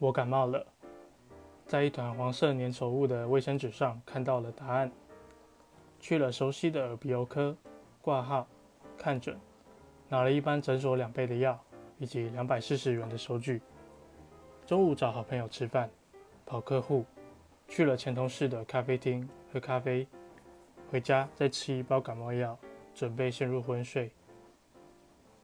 我感冒了在一团黄色粘稠物的卫生纸上看到了答案去了熟悉的耳鼻喉科挂号看诊拿了一般诊所两倍的药以及两百四十元的收据。中午找好朋友吃饭跑客户去了前同事的咖啡厅喝咖啡回家再吃一包感冒药准备陷入昏睡